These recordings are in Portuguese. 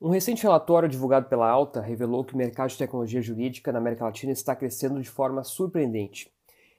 Um recente relatório divulgado pela Alta revelou que o mercado de tecnologia jurídica na América Latina está crescendo de forma surpreendente.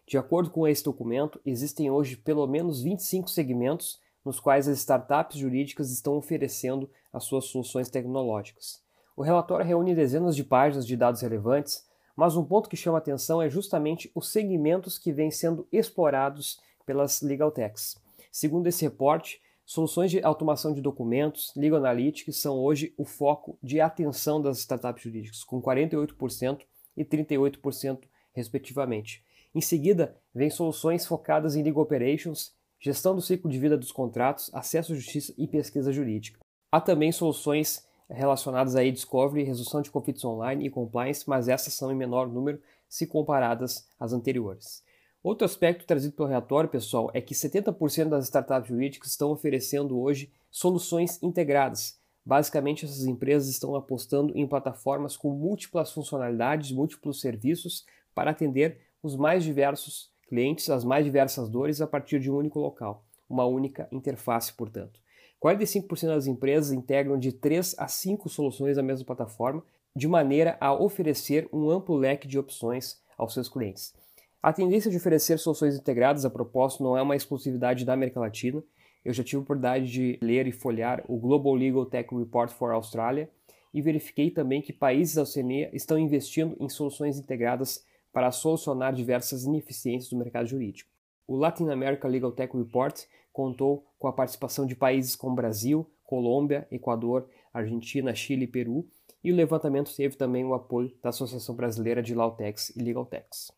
De acordo com esse documento, existem hoje pelo menos 25 segmentos nos quais as startups jurídicas estão oferecendo as suas soluções tecnológicas. O relatório reúne dezenas de páginas de dados relevantes, mas um ponto que chama atenção é justamente os segmentos que vêm sendo explorados pelas legal techs. Segundo esse reporte, soluções de automação de documentos, legal analytics são hoje o foco de atenção das startups jurídicas, com 48% e 38% respectivamente. Em seguida, vem soluções focadas em legal operations, gestão do ciclo de vida dos contratos, acesso à justiça e pesquisa jurídica. Há também soluções relacionadas a discovery, resolução de conflitos online e compliance, mas essas são em menor número se comparadas às anteriores. Outro aspecto trazido pelo relatório, pessoal, é que 70% das startups jurídicas estão oferecendo hoje soluções integradas. Basicamente, essas empresas estão apostando em plataformas com múltiplas funcionalidades, múltiplos serviços para atender os mais diversos clientes, as mais diversas dores a partir de um único local, uma única interface, portanto. 45% das empresas integram de 3 a 5 soluções na mesma plataforma, de maneira a oferecer um amplo leque de opções aos seus clientes. A tendência de oferecer soluções integradas a propósito não é uma exclusividade da América Latina. Eu já tive a oportunidade de ler e folhear o Global Legal Tech Report for Australia e verifiquei também que países da Oceania estão investindo em soluções integradas para solucionar diversas ineficiências do mercado jurídico. O Latin America Legal Tech Report contou com a participação de países como Brasil, Colômbia, Equador, Argentina, Chile e Peru, e o levantamento teve também o apoio da Associação Brasileira de Lautex e Legaltex.